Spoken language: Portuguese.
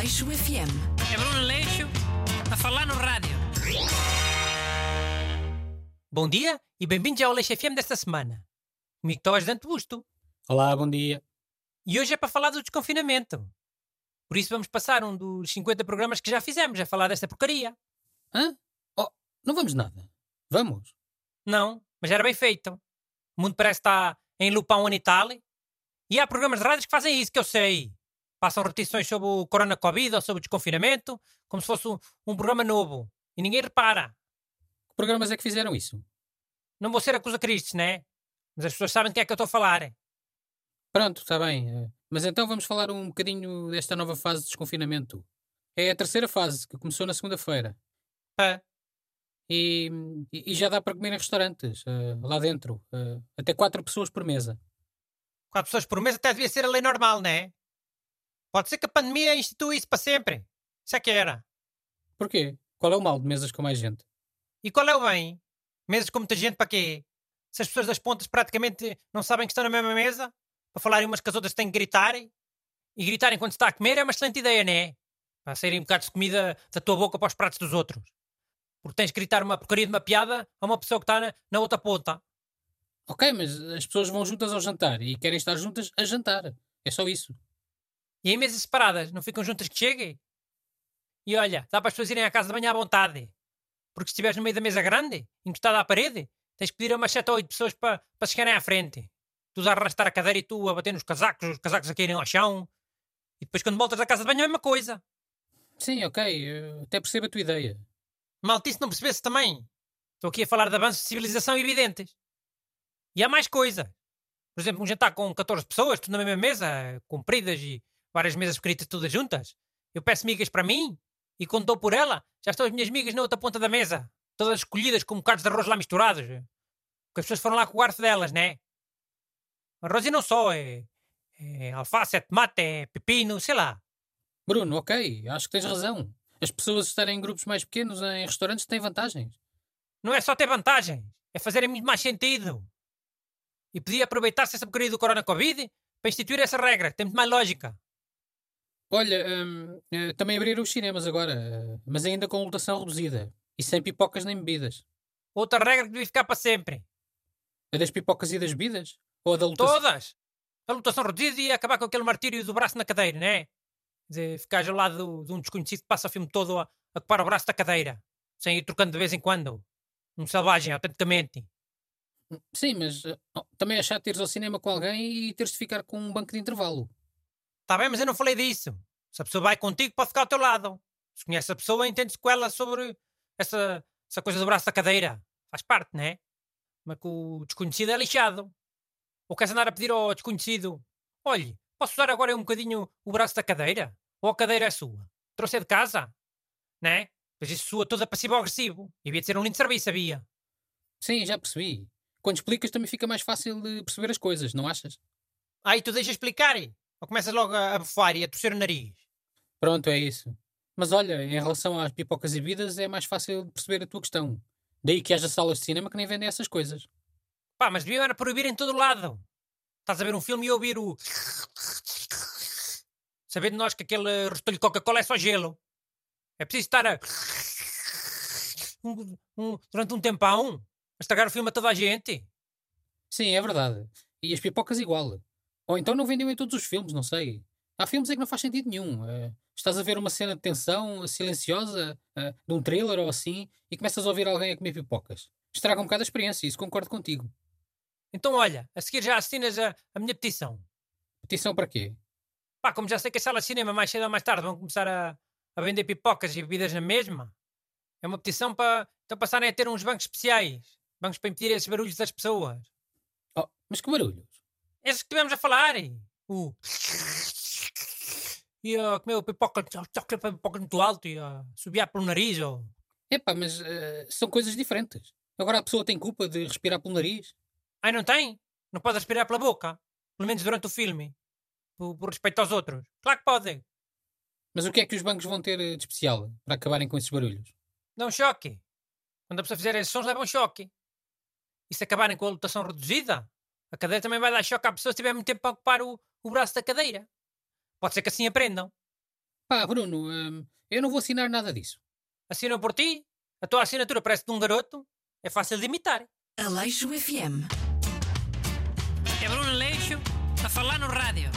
Aleixo FM. É Bruno Leixo a falar no rádio. Bom dia e bem-vindos ao Leixo FM desta semana. Comigo está o ajudante Busto. Olá, bom dia. E hoje é para falar do desconfinamento. Por isso vamos passar um dos 50 programas que já fizemos a falar desta porcaria. Hã? Oh, não vamos nada. Vamos? Não, mas era bem feito. O mundo parece estar em há um ano e tal. E há programas de rádios que fazem isso, que eu sei. Passam repetições sobre o Corona Covid ou sobre o desconfinamento, como se fosse um, um programa novo. E ninguém repara. Que programas é que fizeram isso? Não vou ser acusa Cristos, né? Mas as pessoas sabem de que é que eu estou a falar. Pronto, está bem. eh, Mas então vamos falar um bocadinho desta nova fase de desconfinamento. É a terceira fase, que começou na segunda-feira. Pá, E, e- já dá para comer em restaurantes, eh, lá dentro. eh, até quatro pessoas por mesa. quatro pessoas por mês até devia ser a lei normal, né? Pode ser que a pandemia institui isso para sempre. Isso é que era. Porquê? Qual é o mal de mesas com mais gente? E qual é o bem? Mesas com muita gente para quê? Se as pessoas das pontas praticamente não sabem que estão na mesma mesa, para falarem umas com as outras têm que gritar. E gritarem quando se está a comer é uma excelente ideia, não é? Para saírem bocados de comida da tua boca para os pratos dos outros. Porque tens que gritar uma porcaria de uma piada a uma pessoa que está na, na outra ponta. Ok, mas as pessoas vão juntas ao jantar e querem estar juntas a jantar. É só isso. E em mesas separadas, não ficam juntas que cheguem? E olha, dá para as pessoas irem à casa de banho à vontade. Porque se estiveres no meio da mesa grande, encostada à parede, tens que pedir a umas 7 ou 8 pessoas para, para chegarem à frente. Tu a arrastar a cadeira e tu a bater nos casacos, os casacos a caírem ao chão. E depois quando voltas à casa de banho é a mesma coisa. Sim, ok. eh, até percebo a tua ideia. Maltice não percebesse também. Estou aqui a falar de avanços de civilização evidentes. E há mais coisas. Por exemplo, um jantar com 14 pessoas, tudo na mesma mesa, compridas e várias mesas pequenitas todas juntas. Eu peço migas para mim e quando dou por ela, já estão as minhas migas na outra ponta da mesa. Todas escolhidas com bocados de arroz lá misturados. Porque as pessoas foram lá com o garfo delas, né? Arroz e não só, é, é alface, é tomate, é pepino, sei lá. Bruno, ok, acho que tens razão. As pessoas estarem em grupos mais pequenos em restaurantes têm vantagens. Não é só ter vantagens, é fazerem muito mais sentido. E podia aproveitar-se essa porcaria do Corona Covid para instituir essa regra, tem muito mais lógica. Olha, hum, eh, também abriram os cinemas agora, eh, mas ainda com lotação reduzida. E sem pipocas nem bebidas. Outra regra que devia ficar para sempre. A das pipocas e das bebidas? Ou a da lotação? Todas! A lotação reduzida e acabar com aquele martírio do braço na cadeira, não é? Dizer, ficares ao lado de um desconhecido que passa o filme todo a, a ocupar o braço da cadeira, sem ir trocando de vez em quando. Um selvagem, autenticamente. Sim, mas eh, oh, também é chato ires ao cinema com alguém e teres de ficar com um banco de intervalo. Está bem, mas eu não falei disso. Se a pessoa vai contigo, pode ficar ao teu lado. Se conhece a pessoa, entende-se com ela sobre essa, essa coisa do braço da cadeira. Faz parte, não é? Mas que o desconhecido é lixado. Ou queres andar a pedir ao desconhecido: olhe, posso usar agora um bocadinho o braço da cadeira? Ou a cadeira é sua? Trouxe de casa? Não é? Pois isso soa toda passivo-agressivo. E havia de ser um lindo serviço, havia. Sim, já percebi. Quando explicas também fica mais fácil de perceber as coisas, não achas? Aí tu deixas explicar. Ou começas logo a, a bufar e a torcer o nariz. Pronto, é isso. Mas olha, em relação às pipocas e bebidas é mais fácil de perceber a tua questão. Daí que haja salas de cinema que nem vendem essas coisas. Pá, mas deviam era proibir em todo lado. Estás a ver um filme e ouvir o. Sabendo nós que aquele rostolho de Coca-Cola é só gelo. É preciso estar a. Um- um- durante um tempão a estragar o filme a toda a gente. Sim, é verdade. E as pipocas igual. Ou então não vendiam em todos os filmes, não sei. Há filmes em que não faz sentido nenhum. Eh, estás a ver uma cena de tensão silenciosa, eh, de um trailer ou assim, e começas a ouvir alguém a comer pipocas. Estraga um bocado a experiência, isso concordo contigo. Então, olha, a seguir já assinas a, a minha petição. Petição para quê? Pá, como já sei que as salas de cinema mais cedo ou mais tarde vão começar a, a vender pipocas e bebidas na mesma, é uma petição para então passarem a ter uns bancos especiais. Bancos para impedir esses barulhos das pessoas. Oh, mas que barulhos? Esses que tivemos a falar. O. E a comer o pipoca, pipoca muito alto e a subir pelo nariz. Ou... Epá, mas eh, são coisas diferentes. Agora a pessoa tem culpa de respirar pelo nariz? Ai, não tem? Não pode respirar pela boca. Pelo menos durante o filme. Por, por respeito aos outros. Claro que podem. Mas o que é que os bancos vão ter eh, de especial para acabarem com esses barulhos? Dá um choque. Quando a pessoa fizer esses sons, leva um choque. E se acabarem com a lotação reduzida, a cadeira também vai dar choque à pessoa se tiver muito tempo para ocupar o, o braço da cadeira. Pode ser que assim aprendam. Pá, Bruno, hum, eu não vou assinar nada disso. Assinam por ti? A tua assinatura parece de um garoto. É fácil de imitar. Aleixo FM. É Bruno Leixo a falar no rádio.